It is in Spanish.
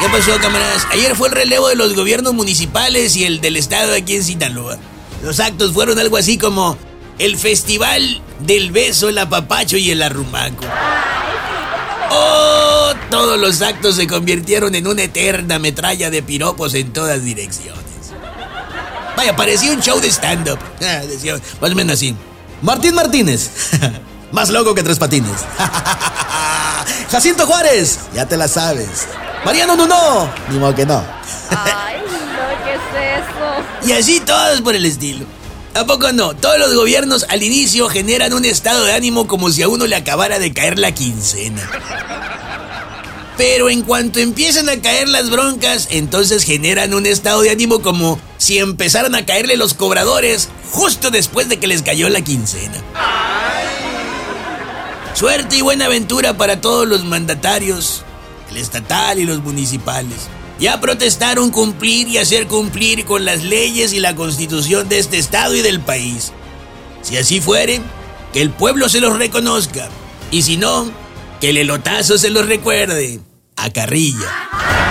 ¿Qué pasó, camaradas? Ayer fue el relevo de los gobiernos municipales y el del estado aquí en Sinaloa. Los actos fueron algo así como el festival del beso, el apapacho y el arrumaco. Oh, todos los actos se convirtieron en una eterna metralla de piropos en todas direcciones. Vaya, parecía un show de stand-up. Ah, más o menos así. Martín Martínez. Más loco que tres patines. Jacinto Juárez. Ya te la sabes. Mariano Nuno. Ni modo que no. Ay, no, ¿qué es eso? Y así todos por el estilo. ¿A poco no? Todos los gobiernos al inicio generan un estado de ánimo como si a uno le acabara de caer la quincena. Pero en cuanto empiezan a caer las broncas, entonces generan un estado de ánimo como si empezaran a caerle los cobradores justo después de que les cayó la quincena. Suerte y buena aventura para todos los mandatarios, el estatal y los municipales. Ya protestaron cumplir y hacer cumplir con las leyes y la constitución de este estado y del país. Si así fuere, que el pueblo se los reconozca. Y si no, que el elotazo se los recuerde. A carrilla.